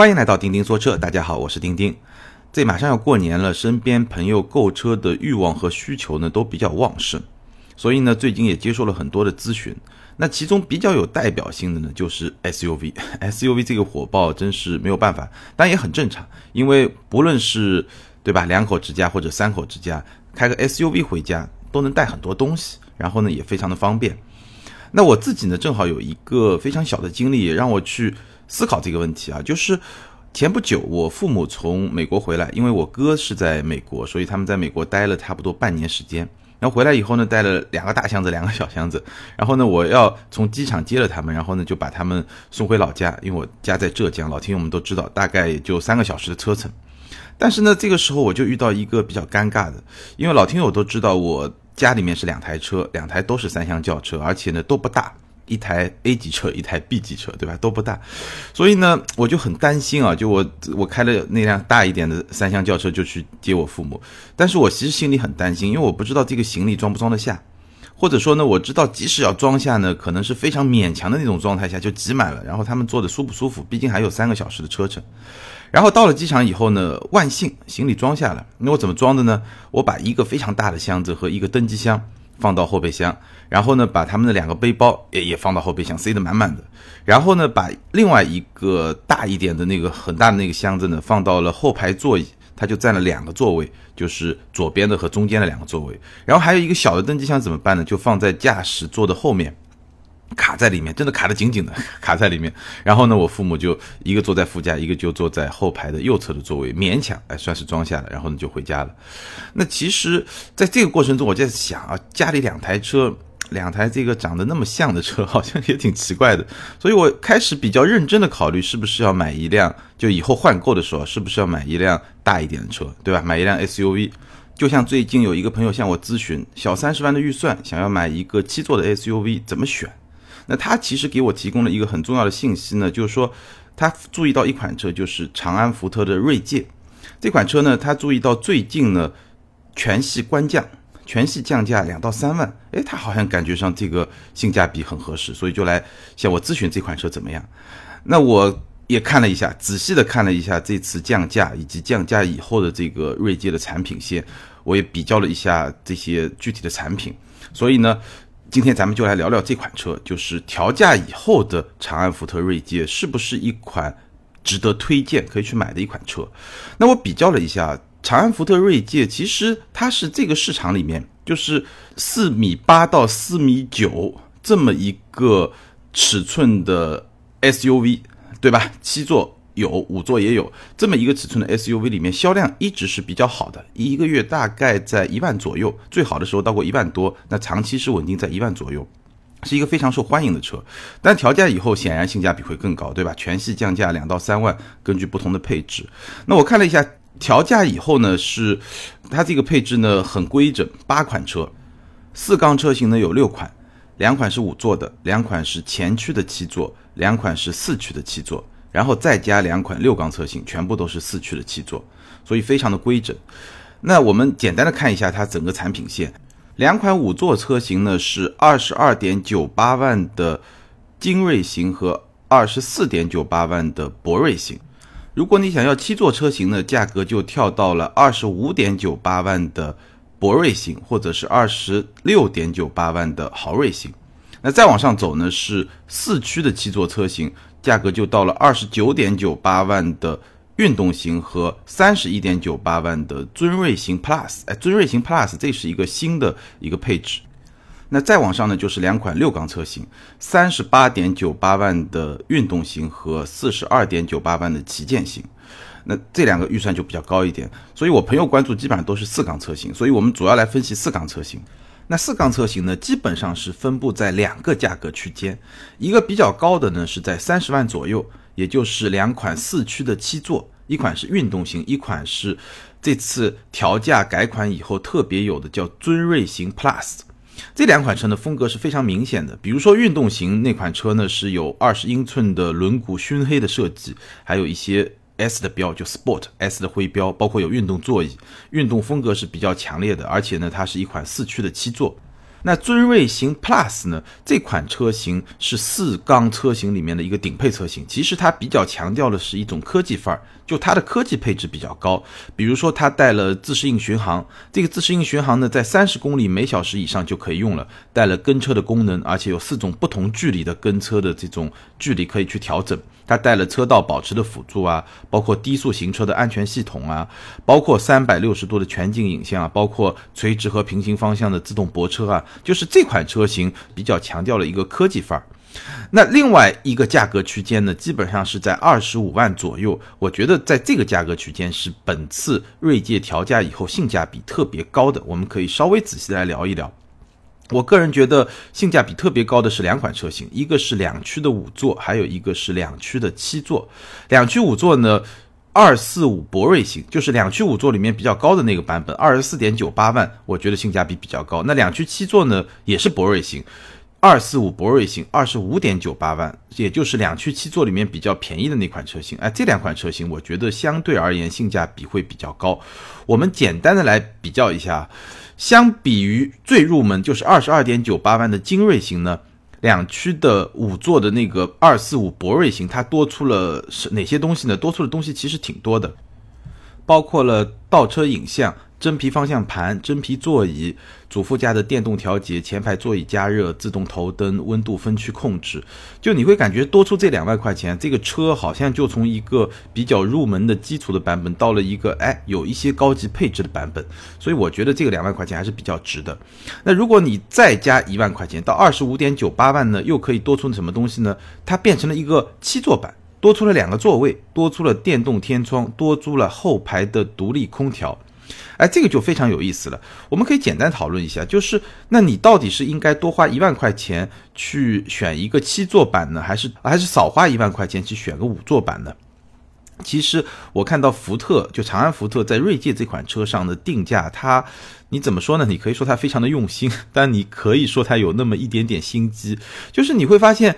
欢迎来到钉钉说车，大家好，我是钉钉。这马上要过年了，身边朋友购车的欲望和需求呢都比较旺盛，所以呢最近也接受了很多的咨询。那其中比较有代表性的呢就是 SUV，SUV 这个火爆真是没有办法，但也很正常，因为不论是对吧两口之家或者三口之家，开个 SUV 回家都能带很多东西，然后呢也非常的方便。那我自己呢正好有一个非常小的经历，也让我去。思考这个问题啊，就是前不久我父母从美国回来，因为我哥是在美国，所以他们在美国待了差不多半年时间。然后回来以后呢，带了两个大箱子，两个小箱子。然后呢，我要从机场接了他们，然后呢就把他们送回老家，因为我家在浙江，老听友们都知道，大概也就三个小时的车程。但是呢，这个时候我就遇到一个比较尴尬的，因为老听友都知道，我家里面是两台车，两台都是三厢轿车，而且呢都不大。一台 A 级车，一台 B 级车，对吧？都不大，所以呢，我就很担心啊。就我我开了那辆大一点的三厢轿车，就去接我父母。但是我其实心里很担心，因为我不知道这个行李装不装得下，或者说呢，我知道即使要装下呢，可能是非常勉强的那种状态下就挤满了。然后他们坐的舒不舒服？毕竟还有三个小时的车程。然后到了机场以后呢，万幸行李装下了。那我怎么装的呢？我把一个非常大的箱子和一个登机箱。放到后备箱，然后呢，把他们的两个背包也也放到后备箱，塞得满满的。然后呢，把另外一个大一点的那个很大的那个箱子呢，放到了后排座椅，它就占了两个座位，就是左边的和中间的两个座位。然后还有一个小的登机箱怎么办呢？就放在驾驶座的后面。卡在里面，真的卡得紧紧的，卡在里面。然后呢，我父母就一个坐在副驾，一个就坐在后排的右侧的座位，勉强哎算是装下了。然后呢就回家了。那其实，在这个过程中，我就在想啊，家里两台车，两台这个长得那么像的车，好像也挺奇怪的。所以我开始比较认真的考虑，是不是要买一辆，就以后换购的时候，是不是要买一辆大一点的车，对吧？买一辆 SUV。就像最近有一个朋友向我咨询，小三十万的预算，想要买一个七座的 SUV，怎么选？那他其实给我提供了一个很重要的信息呢，就是说他注意到一款车，就是长安福特的锐界这款车呢，他注意到最近呢全系官降，全系降价两到三万，诶，他好像感觉上这个性价比很合适，所以就来向我咨询这款车怎么样。那我也看了一下，仔细的看了一下这次降价以及降价以后的这个锐界的产品线，我也比较了一下这些具体的产品，所以呢。今天咱们就来聊聊这款车，就是调价以后的长安福特锐界是不是一款值得推荐可以去买的一款车？那我比较了一下，长安福特锐界其实它是这个市场里面就是四米八到四米九这么一个尺寸的 SUV，对吧？七座。有五座也有这么一个尺寸的 SUV，里面销量一直是比较好的，一个月大概在一万左右，最好的时候到过一万多，那长期是稳定在一万左右，是一个非常受欢迎的车。但调价以后，显然性价比会更高，对吧？全系降价两到三万，根据不同的配置。那我看了一下调价以后呢，是它这个配置呢很规整，八款车，四缸车型呢有六款，两款是五座的，两款是前驱的七座，两款是四驱的七座。然后再加两款六缸车型，全部都是四驱的七座，所以非常的规整。那我们简单的看一下它整个产品线，两款五座车型呢是二十二点九八万的精锐型和二十四点九八万的博瑞型。如果你想要七座车型呢，价格就跳到了二十五点九八万的博瑞型，或者是二十六点九八万的豪瑞型。那再往上走呢，是四驱的七座车型。价格就到了二十九点九八万的运动型和三十一点九八万的尊锐型 Plus，哎，尊锐型 Plus 这是一个新的一个配置。那再往上呢，就是两款六缸车型，三十八点九八万的运动型和四十二点九八万的旗舰型。那这两个预算就比较高一点，所以我朋友关注基本上都是四缸车型，所以我们主要来分析四缸车型。那四缸车型呢，基本上是分布在两个价格区间，一个比较高的呢是在三十万左右，也就是两款四驱的七座，一款是运动型，一款是这次调价改款以后特别有的叫尊锐型 Plus。这两款车的风格是非常明显的，比如说运动型那款车呢是有二十英寸的轮毂熏黑的设计，还有一些。S 的标就 Sport S 的徽标，包括有运动座椅，运动风格是比较强烈的，而且呢，它是一款四驱的七座。那尊锐型 Plus 呢？这款车型是四缸车型里面的一个顶配车型。其实它比较强调的是一种科技范儿，就它的科技配置比较高。比如说它带了自适应巡航，这个自适应巡航呢，在三十公里每小时以上就可以用了。带了跟车的功能，而且有四种不同距离的跟车的这种距离可以去调整。它带了车道保持的辅助啊，包括低速行车的安全系统啊，包括三百六十度的全景影像啊，包括垂直和平行方向的自动泊车啊，就是这款车型比较强调了一个科技范儿。那另外一个价格区间呢，基本上是在二十五万左右。我觉得在这个价格区间是本次锐界调价以后性价比特别高的，我们可以稍微仔细来聊一聊。我个人觉得性价比特别高的是两款车型，一个是两驱的五座，还有一个是两驱的七座。两驱五座呢，二四五博瑞型，就是两驱五座里面比较高的那个版本，二十四点九八万，我觉得性价比比较高。那两驱七座呢，也是博瑞型，二四五博瑞型，二十五点九八万，也就是两驱七座里面比较便宜的那款车型。哎，这两款车型我觉得相对而言性价比会比较高。我们简单的来比较一下。相比于最入门就是二十二点九八万的精锐型呢，两驱的五座的那个二四五博瑞型，它多出了是哪些东西呢？多出的东西其实挺多的，包括了倒车影像。真皮方向盘、真皮座椅、主副驾的电动调节、前排座椅加热、自动头灯、温度分区控制，就你会感觉多出这两万块钱，这个车好像就从一个比较入门的基础的版本到了一个哎有一些高级配置的版本，所以我觉得这个两万块钱还是比较值的。那如果你再加一万块钱到二十五点九八万呢，又可以多出什么东西呢？它变成了一个七座版，多出了两个座位，多出了电动天窗，多出了后排的独立空调。哎，这个就非常有意思了。我们可以简单讨论一下，就是那你到底是应该多花一万块钱去选一个七座版呢，还是还是少花一万块钱去选个五座版呢？其实我看到福特，就长安福特在锐界这款车上的定价，它你怎么说呢？你可以说它非常的用心，但你可以说它有那么一点点心机，就是你会发现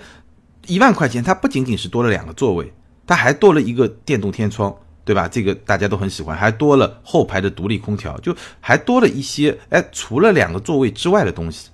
一万块钱它不仅仅是多了两个座位，它还多了一个电动天窗。对吧？这个大家都很喜欢，还多了后排的独立空调，就还多了一些哎，除了两个座位之外的东西。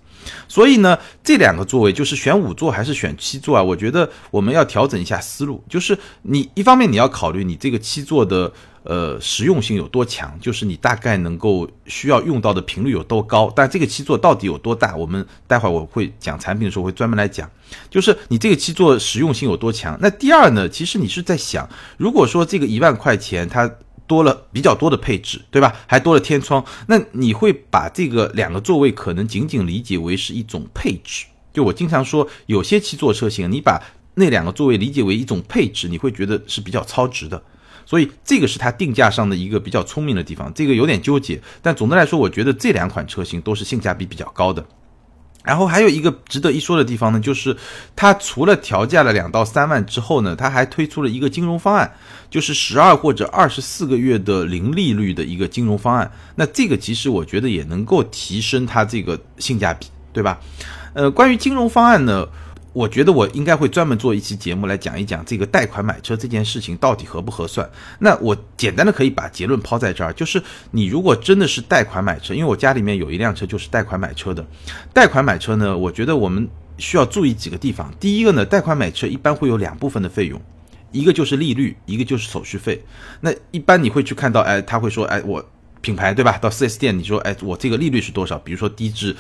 所以呢，这两个座位就是选五座还是选七座啊？我觉得我们要调整一下思路，就是你一方面你要考虑你这个七座的。呃，实用性有多强？就是你大概能够需要用到的频率有多高？但这个七座到底有多大？我们待会儿我会讲产品的时候会专门来讲。就是你这个七座实用性有多强？那第二呢？其实你是在想，如果说这个一万块钱它多了比较多的配置，对吧？还多了天窗，那你会把这个两个座位可能仅仅理解为是一种配置？就我经常说，有些七座车型，你把那两个座位理解为一种配置，你会觉得是比较超值的。所以这个是它定价上的一个比较聪明的地方，这个有点纠结，但总的来说，我觉得这两款车型都是性价比比较高的。然后还有一个值得一说的地方呢，就是它除了调价了两到三万之后呢，它还推出了一个金融方案，就是十二或者二十四个月的零利率的一个金融方案。那这个其实我觉得也能够提升它这个性价比，对吧？呃，关于金融方案呢？我觉得我应该会专门做一期节目来讲一讲这个贷款买车这件事情到底合不合算。那我简单的可以把结论抛在这儿，就是你如果真的是贷款买车，因为我家里面有一辆车就是贷款买车的。贷款买车呢，我觉得我们需要注意几个地方。第一个呢，贷款买车一般会有两部分的费用，一个就是利率，一个就是手续费。那一般你会去看到，哎，他会说，哎，我品牌对吧？到 4S 店你说，哎，我这个利率是多少？比如说低至。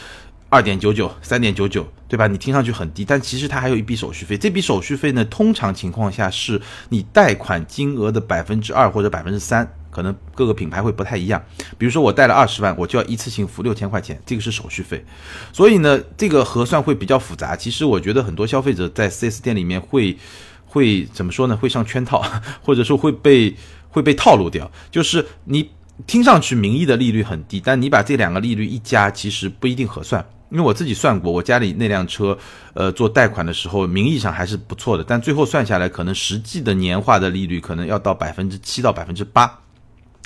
二点九九，三点九九，对吧？你听上去很低，但其实它还有一笔手续费。这笔手续费呢，通常情况下是你贷款金额的百分之二或者百分之三，可能各个品牌会不太一样。比如说我贷了二十万，我就要一次性付六千块钱，这个是手续费。所以呢，这个核算会比较复杂。其实我觉得很多消费者在 4S 店里面会会怎么说呢？会上圈套，或者说会被会被套路掉。就是你听上去名义的利率很低，但你把这两个利率一加，其实不一定合算。因为我自己算过，我家里那辆车，呃，做贷款的时候，名义上还是不错的，但最后算下来，可能实际的年化的利率可能要到百分之七到百分之八，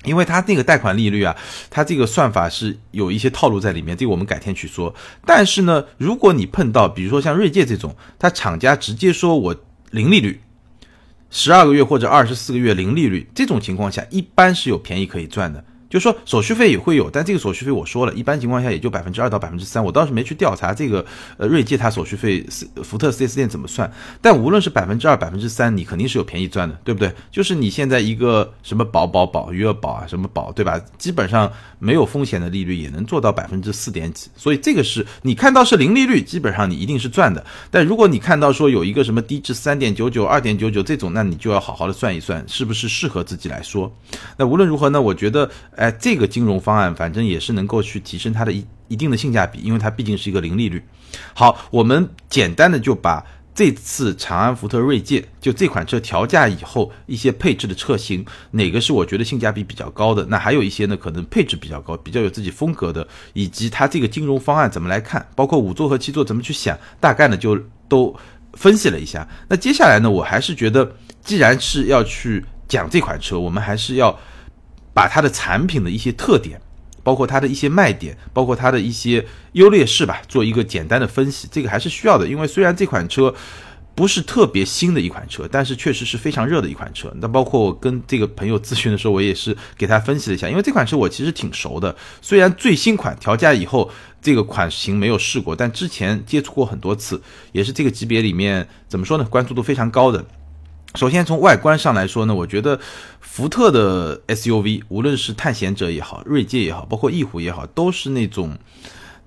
因为它那个贷款利率啊，它这个算法是有一些套路在里面，这个我们改天去说。但是呢，如果你碰到，比如说像锐界这种，它厂家直接说我零利率，十二个月或者二十四个月零利率，这种情况下，一般是有便宜可以赚的。就说手续费也会有，但这个手续费我说了一般情况下也就百分之二到百分之三，我倒是没去调查这个呃锐界它手续费福特 4S 店怎么算。但无论是百分之二百分之三，你肯定是有便宜赚的，对不对？就是你现在一个什么保保保余额宝啊什么保，对吧？基本上没有风险的利率也能做到百分之四点几，所以这个是你看到是零利率，基本上你一定是赚的。但如果你看到说有一个什么低至三点九九、二点九九这种，那你就要好好的算一算，是不是适合自己来说。那无论如何呢，我觉得。哎，这个金融方案反正也是能够去提升它的一一定的性价比，因为它毕竟是一个零利率。好，我们简单的就把这次长安福特锐界就这款车调价以后一些配置的车型，哪个是我觉得性价比比较高的？那还有一些呢，可能配置比较高，比较有自己风格的，以及它这个金融方案怎么来看，包括五座和七座怎么去想，大概呢就都分析了一下。那接下来呢，我还是觉得，既然是要去讲这款车，我们还是要。把它的产品的一些特点，包括它的一些卖点，包括它的一些优劣势吧，做一个简单的分析，这个还是需要的。因为虽然这款车不是特别新的一款车，但是确实是非常热的一款车。那包括我跟这个朋友咨询的时候，我也是给他分析了一下，因为这款车我其实挺熟的。虽然最新款调价以后这个款型没有试过，但之前接触过很多次，也是这个级别里面怎么说呢，关注度非常高的。首先从外观上来说呢，我觉得福特的 SUV，无论是探险者也好，锐界也好，包括翼虎也好，都是那种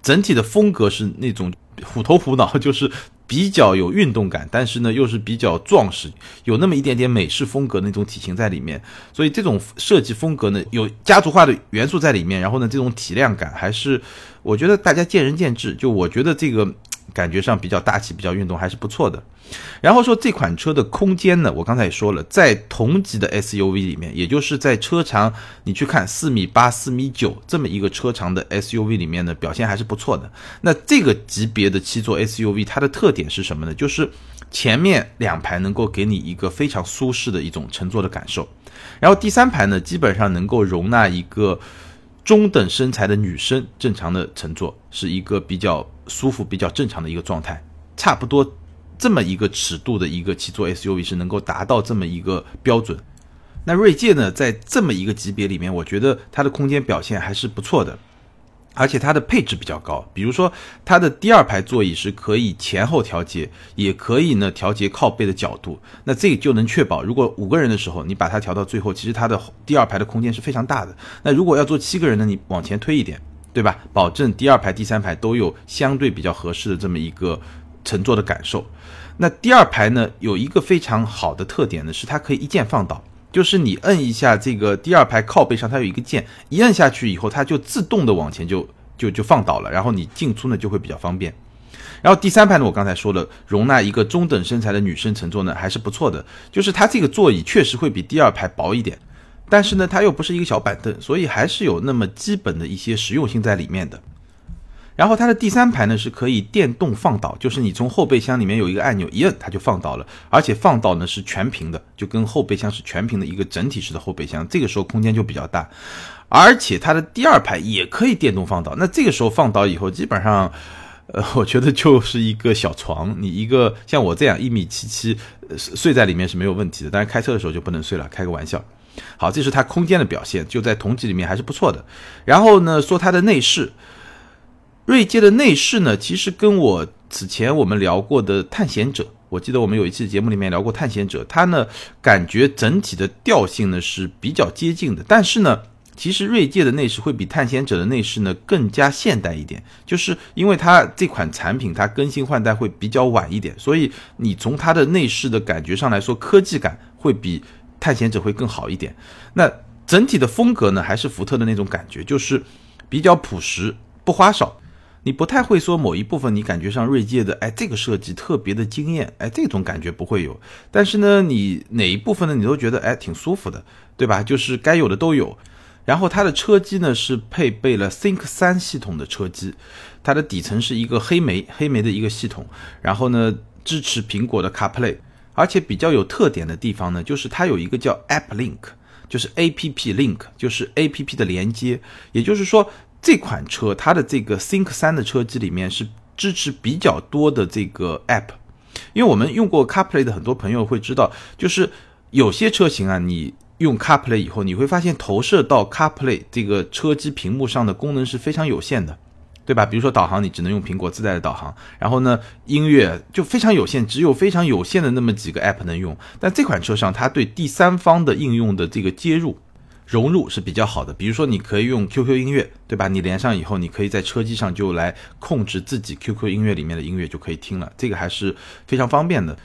整体的风格是那种虎头虎脑，就是比较有运动感，但是呢又是比较壮实，有那么一点点美式风格那种体型在里面。所以这种设计风格呢，有家族化的元素在里面，然后呢这种体量感还是我觉得大家见仁见智。就我觉得这个。感觉上比较大气，比较运动，还是不错的。然后说这款车的空间呢，我刚才也说了，在同级的 SUV 里面，也就是在车长你去看四米八、四米九这么一个车长的 SUV 里面呢，表现还是不错的。那这个级别的七座 SUV，它的特点是什么呢？就是前面两排能够给你一个非常舒适的一种乘坐的感受，然后第三排呢，基本上能够容纳一个。中等身材的女生正常的乘坐是一个比较舒服、比较正常的一个状态，差不多这么一个尺度的一个七座 SUV 是能够达到这么一个标准。那锐界呢，在这么一个级别里面，我觉得它的空间表现还是不错的。而且它的配置比较高，比如说它的第二排座椅是可以前后调节，也可以呢调节靠背的角度，那这就能确保，如果五个人的时候你把它调到最后，其实它的第二排的空间是非常大的。那如果要坐七个人呢，你往前推一点，对吧？保证第二排、第三排都有相对比较合适的这么一个乘坐的感受。那第二排呢，有一个非常好的特点呢，是它可以一键放倒。就是你摁一下这个第二排靠背上，它有一个键，一摁下去以后，它就自动的往前就就就放倒了，然后你进出呢就会比较方便。然后第三排呢，我刚才说了，容纳一个中等身材的女生乘坐呢还是不错的，就是它这个座椅确实会比第二排薄一点，但是呢它又不是一个小板凳，所以还是有那么基本的一些实用性在里面的。然后它的第三排呢是可以电动放倒，就是你从后备箱里面有一个按钮一摁它就放倒了，而且放倒呢是全屏的，就跟后备箱是全屏的一个整体式的后备箱，这个时候空间就比较大，而且它的第二排也可以电动放倒，那这个时候放倒以后基本上，呃，我觉得就是一个小床，你一个像我这样一米七七睡在里面是没有问题的，但是开车的时候就不能睡了，开个玩笑。好，这是它空间的表现，就在同级里面还是不错的。然后呢，说它的内饰。锐界的内饰呢，其实跟我此前我们聊过的探险者，我记得我们有一期节目里面聊过探险者，它呢感觉整体的调性呢是比较接近的，但是呢，其实锐界的内饰会比探险者的内饰呢更加现代一点，就是因为它这款产品它更新换代会比较晚一点，所以你从它的内饰的感觉上来说，科技感会比探险者会更好一点。那整体的风格呢，还是福特的那种感觉，就是比较朴实，不花哨。你不太会说某一部分，你感觉上锐界的，哎，这个设计特别的惊艳，哎，这种感觉不会有。但是呢，你哪一部分呢，你都觉得，哎，挺舒服的，对吧？就是该有的都有。然后它的车机呢是配备了 Think 三系统的车机，它的底层是一个黑莓黑莓的一个系统，然后呢支持苹果的 CarPlay，而且比较有特点的地方呢，就是它有一个叫 App Link，就是 A P P Link，就是 A P P 的连接，也就是说。这款车它的这个 Think 三的车机里面是支持比较多的这个 App，因为我们用过 CarPlay 的很多朋友会知道，就是有些车型啊，你用 CarPlay 以后，你会发现投射到 CarPlay 这个车机屏幕上的功能是非常有限的，对吧？比如说导航，你只能用苹果自带的导航，然后呢，音乐就非常有限，只有非常有限的那么几个 App 能用。但这款车上，它对第三方的应用的这个接入融入是比较好的。比如说，你可以用 QQ 音乐，对吧？你连上以后，你可以在车机上就来控制自己 QQ 音乐里面的音乐就可以听了，这个还是非常方便的。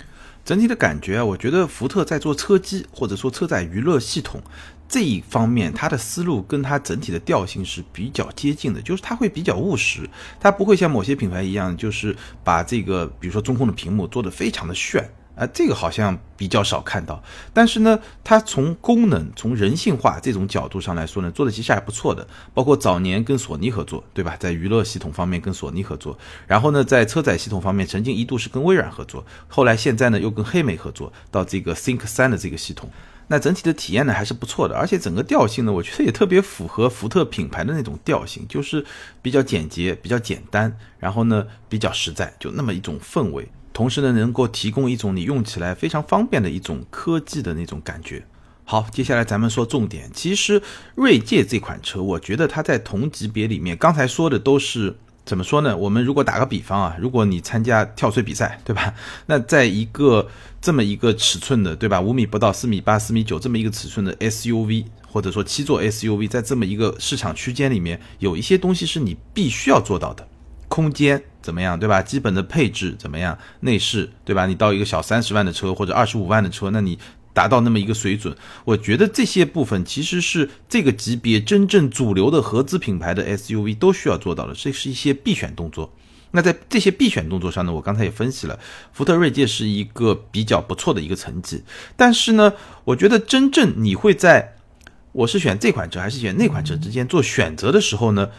整体的感觉啊，我觉得福特在做车机或者说车载娱乐系统这一方面，它的思路跟它整体的调性是比较接近的，就是它会比较务实，它不会像某些品牌一样，就是把这个比如说中控的屏幕做得非常的炫。啊，这个好像比较少看到，但是呢，它从功能、从人性化这种角度上来说呢，做的其实还不错的。包括早年跟索尼合作，对吧？在娱乐系统方面跟索尼合作，然后呢，在车载系统方面曾经一度是跟微软合作，后来现在呢又跟黑莓合作到这个 Think 三的这个系统。那整体的体验呢还是不错的，而且整个调性呢，我觉得也特别符合福特品牌的那种调性，就是比较简洁、比较简单，然后呢比较实在，就那么一种氛围。同时呢，能够提供一种你用起来非常方便的一种科技的那种感觉。好，接下来咱们说重点。其实锐界这款车，我觉得它在同级别里面，刚才说的都是怎么说呢？我们如果打个比方啊，如果你参加跳水比赛，对吧？那在一个这么一个尺寸的，对吧？五米不到，四米八、四米九这么一个尺寸的 SUV，或者说七座 SUV，在这么一个市场区间里面，有一些东西是你必须要做到的。空间怎么样，对吧？基本的配置怎么样？内饰，对吧？你到一个小三十万的车或者二十五万的车，那你达到那么一个水准，我觉得这些部分其实是这个级别真正主流的合资品牌的 SUV 都需要做到的，这是一些必选动作。那在这些必选动作上呢，我刚才也分析了，福特锐界是一个比较不错的一个成绩。但是呢，我觉得真正你会在我是选这款车还是选那款车之间做选择的时候呢，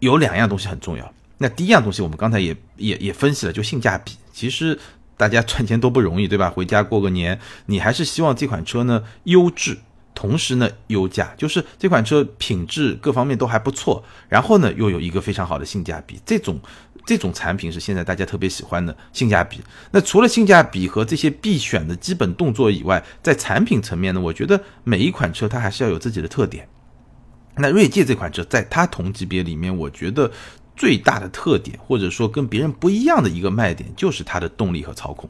有两样东西很重要。那第一样东西，我们刚才也也也分析了，就性价比。其实大家赚钱都不容易，对吧？回家过个年，你还是希望这款车呢优质，同时呢优价，就是这款车品质各方面都还不错，然后呢又有一个非常好的性价比。这种这种产品是现在大家特别喜欢的性价比。那除了性价比和这些必选的基本动作以外，在产品层面呢，我觉得每一款车它还是要有自己的特点。那锐界这款车在它同级别里面，我觉得。最大的特点，或者说跟别人不一样的一个卖点，就是它的动力和操控。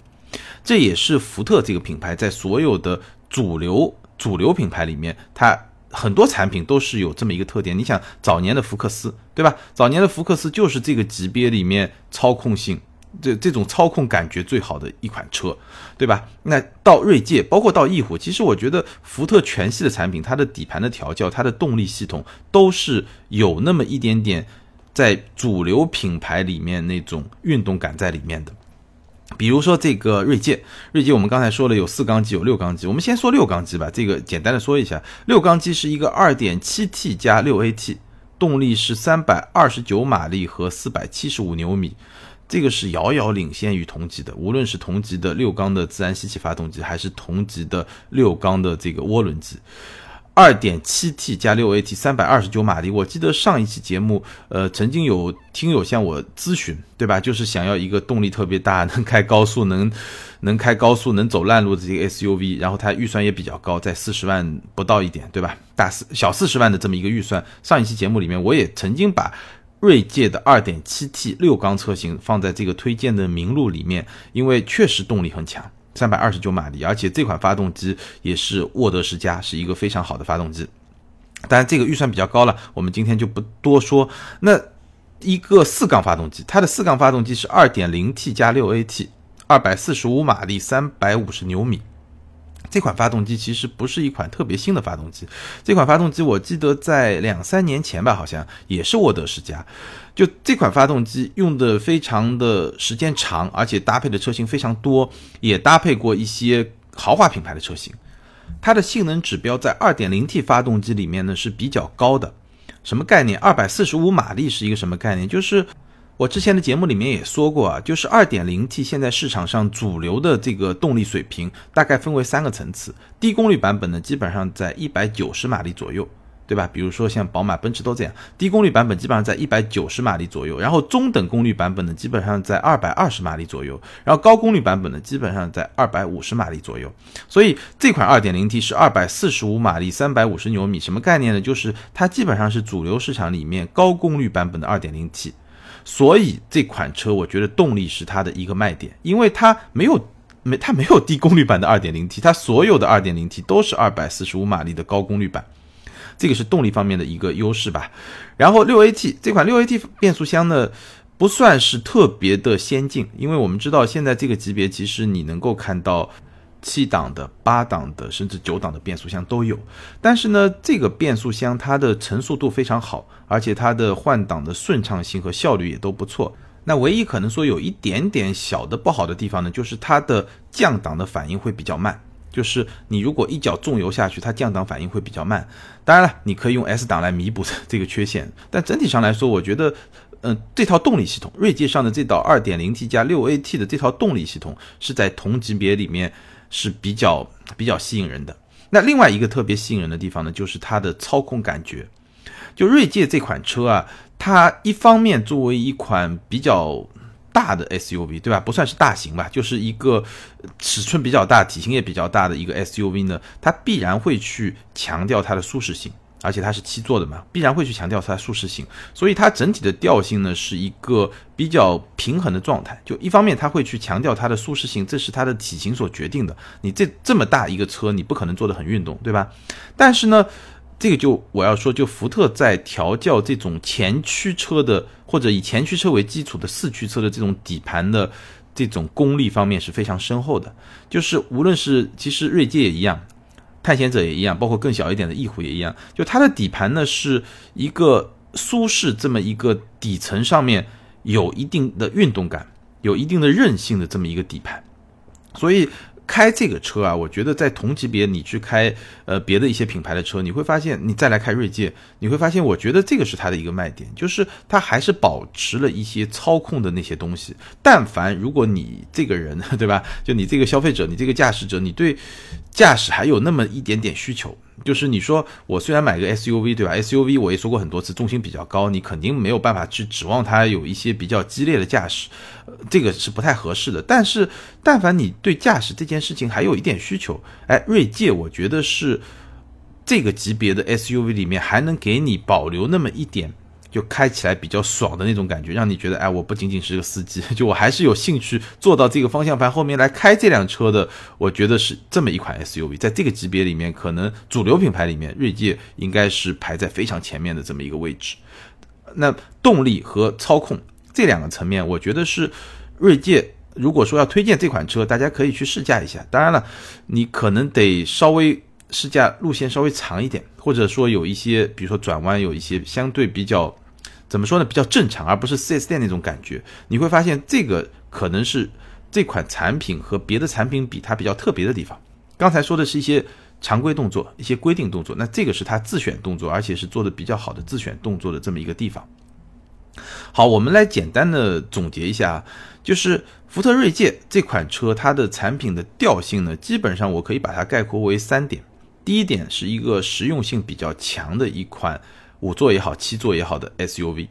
这也是福特这个品牌在所有的主流主流品牌里面，它很多产品都是有这么一个特点。你想，早年的福克斯，对吧？早年的福克斯就是这个级别里面操控性，这这种操控感觉最好的一款车，对吧？那到锐界，包括到翼虎，其实我觉得福特全系的产品，它的底盘的调教，它的动力系统，都是有那么一点点。在主流品牌里面那种运动感在里面的，比如说这个锐界，锐界我们刚才说了有四缸机有六缸机，我们先说六缸机吧。这个简单的说一下，六缸机是一个二点七 T 加六 AT，动力是三百二十九马力和四百七十五牛米，这个是遥遥领先于同级的，无论是同级的六缸的自然吸气发动机，还是同级的六缸的这个涡轮机。二点七 T 加六 AT，三百二十九马力。我记得上一期节目，呃，曾经有听友向我咨询，对吧？就是想要一个动力特别大、能开高速、能 能开高速、能走烂路的这个 SUV，然后它预算也比较高，在四十万不到一点，对吧？大四小四十万的这么一个预算。上一期节目里面，我也曾经把锐界的二点七 T 六缸车型放在这个推荐的名录里面，因为确实动力很强。三百二十九马力，而且这款发动机也是沃德十佳，是一个非常好的发动机。当然，这个预算比较高了，我们今天就不多说。那一个四缸发动机，它的四缸发动机是二点零 T 加六 AT，二百四十五马力，三百五十牛米。这款发动机其实不是一款特别新的发动机，这款发动机我记得在两三年前吧，好像也是沃德世家。就这款发动机用的非常的时间长，而且搭配的车型非常多，也搭配过一些豪华品牌的车型。它的性能指标在 2.0T 发动机里面呢是比较高的。什么概念？245马力是一个什么概念？就是。我之前的节目里面也说过啊，就是 2.0T 现在市场上主流的这个动力水平大概分为三个层次，低功率版本呢基本上在190马力左右，对吧？比如说像宝马、奔驰都这样，低功率版本基本上在一百九十马力左右，然后中等功率版本呢，基本上在二百二十马力左右，然后高功率版本呢，基本上在二百五十马力左右。所以这款二点零 T 是二百四十五马力，三百五十牛米，什么概念呢？就是它基本上是主流市场里面高功率版本的二点零 T。所以这款车，我觉得动力是它的一个卖点，因为它没有没它没有低功率版的二点零 T，它所有的二点零 T 都是二百四十五马力的高功率版。这个是动力方面的一个优势吧，然后六 AT 这款六 AT 变速箱呢，不算是特别的先进，因为我们知道现在这个级别其实你能够看到七档的、八档的，甚至九档的变速箱都有。但是呢，这个变速箱它的成熟度非常好，而且它的换挡的顺畅性和效率也都不错。那唯一可能说有一点点小的不好的地方呢，就是它的降档的反应会比较慢。就是你如果一脚重油下去，它降档反应会比较慢。当然了，你可以用 S 档来弥补这个缺陷。但整体上来说，我觉得，嗯，这套动力系统，锐界上的这套 2.0T 加 6AT 的这套动力系统，是在同级别里面是比较比较吸引人的。那另外一个特别吸引人的地方呢，就是它的操控感觉。就锐界这款车啊，它一方面作为一款比较。大的 SUV 对吧？不算是大型吧，就是一个尺寸比较大、体型也比较大的一个 SUV 呢。它必然会去强调它的舒适性，而且它是七座的嘛，必然会去强调它舒适性。所以它整体的调性呢是一个比较平衡的状态。就一方面它会去强调它的舒适性，这是它的体型所决定的。你这这么大一个车，你不可能做的很运动，对吧？但是呢。这个就我要说，就福特在调教这种前驱车的，或者以前驱车为基础的四驱车的这种底盘的这种功力方面是非常深厚的。就是无论是其实锐界也一样，探险者也一样，包括更小一点的翼虎也一样，就它的底盘呢是一个舒适这么一个底层上面有一定的运动感，有一定的韧性的这么一个底盘，所以。开这个车啊，我觉得在同级别你去开呃别的一些品牌的车，你会发现你再来开锐界，你会发现，我觉得这个是它的一个卖点，就是它还是保持了一些操控的那些东西。但凡如果你这个人对吧，就你这个消费者，你这个驾驶者，你对驾驶还有那么一点点需求。就是你说我虽然买个 SUV 对吧？SUV 我也说过很多次，重心比较高，你肯定没有办法去指望它有一些比较激烈的驾驶，这个是不太合适的。但是，但凡你对驾驶这件事情还有一点需求，哎，锐界我觉得是这个级别的 SUV 里面还能给你保留那么一点。就开起来比较爽的那种感觉，让你觉得，哎，我不仅仅是个司机，就我还是有兴趣坐到这个方向盘后面来开这辆车的。我觉得是这么一款 SUV，在这个级别里面，可能主流品牌里面，锐界应该是排在非常前面的这么一个位置。那动力和操控这两个层面，我觉得是锐界。如果说要推荐这款车，大家可以去试驾一下。当然了，你可能得稍微。试驾路线稍微长一点，或者说有一些，比如说转弯有一些相对比较，怎么说呢，比较正常，而不是 4S 店那种感觉。你会发现这个可能是这款产品和别的产品比它比较特别的地方。刚才说的是一些常规动作、一些规定动作，那这个是它自选动作，而且是做的比较好的自选动作的这么一个地方。好，我们来简单的总结一下，就是福特锐界这款车它的产品的调性呢，基本上我可以把它概括为三点。第一点是一个实用性比较强的一款五座也好、七座也好的 SUV，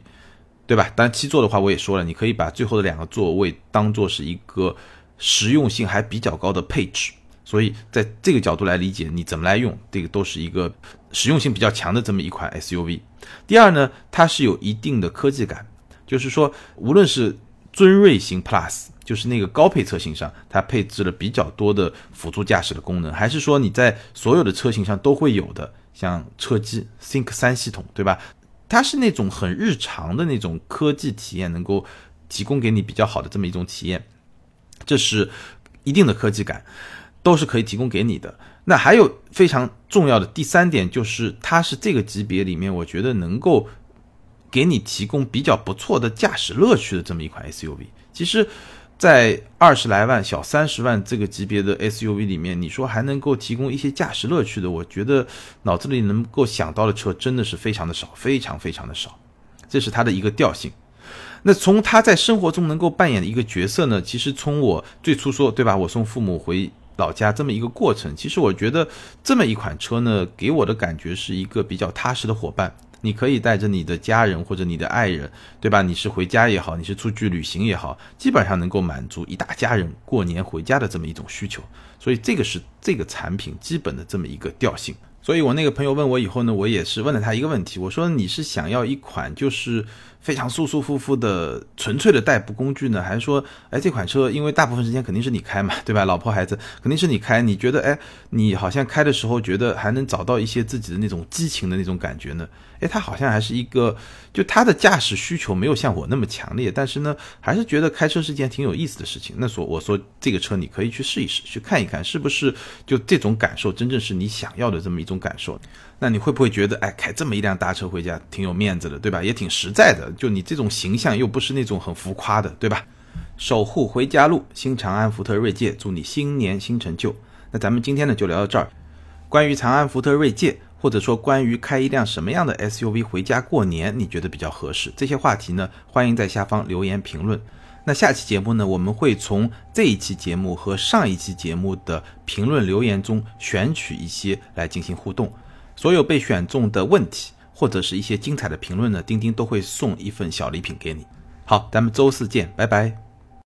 对吧？当然七座的话，我也说了，你可以把最后的两个座位当做是一个实用性还比较高的配置。所以在这个角度来理解，你怎么来用，这个都是一个实用性比较强的这么一款 SUV。第二呢，它是有一定的科技感，就是说，无论是尊锐型 Plus。就是那个高配车型上，它配置了比较多的辅助驾驶的功能，还是说你在所有的车型上都会有的，像车机 Think 三系统，对吧？它是那种很日常的那种科技体验，能够提供给你比较好的这么一种体验，这是一定的科技感，都是可以提供给你的。那还有非常重要的第三点，就是它是这个级别里面，我觉得能够给你提供比较不错的驾驶乐趣的这么一款 SUV。其实。在二十来万、小三十万这个级别的 SUV 里面，你说还能够提供一些驾驶乐趣的，我觉得脑子里能够想到的车真的是非常的少，非常非常的少。这是它的一个调性。那从他在生活中能够扮演的一个角色呢？其实从我最初说，对吧？我送父母回老家这么一个过程，其实我觉得这么一款车呢，给我的感觉是一个比较踏实的伙伴。你可以带着你的家人或者你的爱人，对吧？你是回家也好，你是出去旅行也好，基本上能够满足一大家人过年回家的这么一种需求。所以这个是这个产品基本的这么一个调性。所以我那个朋友问我以后呢，我也是问了他一个问题，我说你是想要一款就是非常舒舒服服的纯粹的代步工具呢，还是说，哎，这款车因为大部分时间肯定是你开嘛，对吧？老婆孩子肯定是你开，你觉得，哎，你好像开的时候觉得还能找到一些自己的那种激情的那种感觉呢？哎，他好像还是一个，就他的驾驶需求没有像我那么强烈，但是呢，还是觉得开车是件挺有意思的事情。那说我说这个车你可以去试一试，去看一看是不是就这种感受真正是你想要的这么一种感受。那你会不会觉得，哎，开这么一辆大车回家挺有面子的，对吧？也挺实在的。就你这种形象又不是那种很浮夸的，对吧？守护回家路，新长安福特锐界，祝你新年新成就。那咱们今天呢就聊到这儿，关于长安福特锐界。或者说关于开一辆什么样的 SUV 回家过年，你觉得比较合适？这些话题呢，欢迎在下方留言评论。那下期节目呢，我们会从这一期节目和上一期节目的评论留言中选取一些来进行互动。所有被选中的问题或者是一些精彩的评论呢，钉钉都会送一份小礼品给你。好，咱们周四见，拜拜。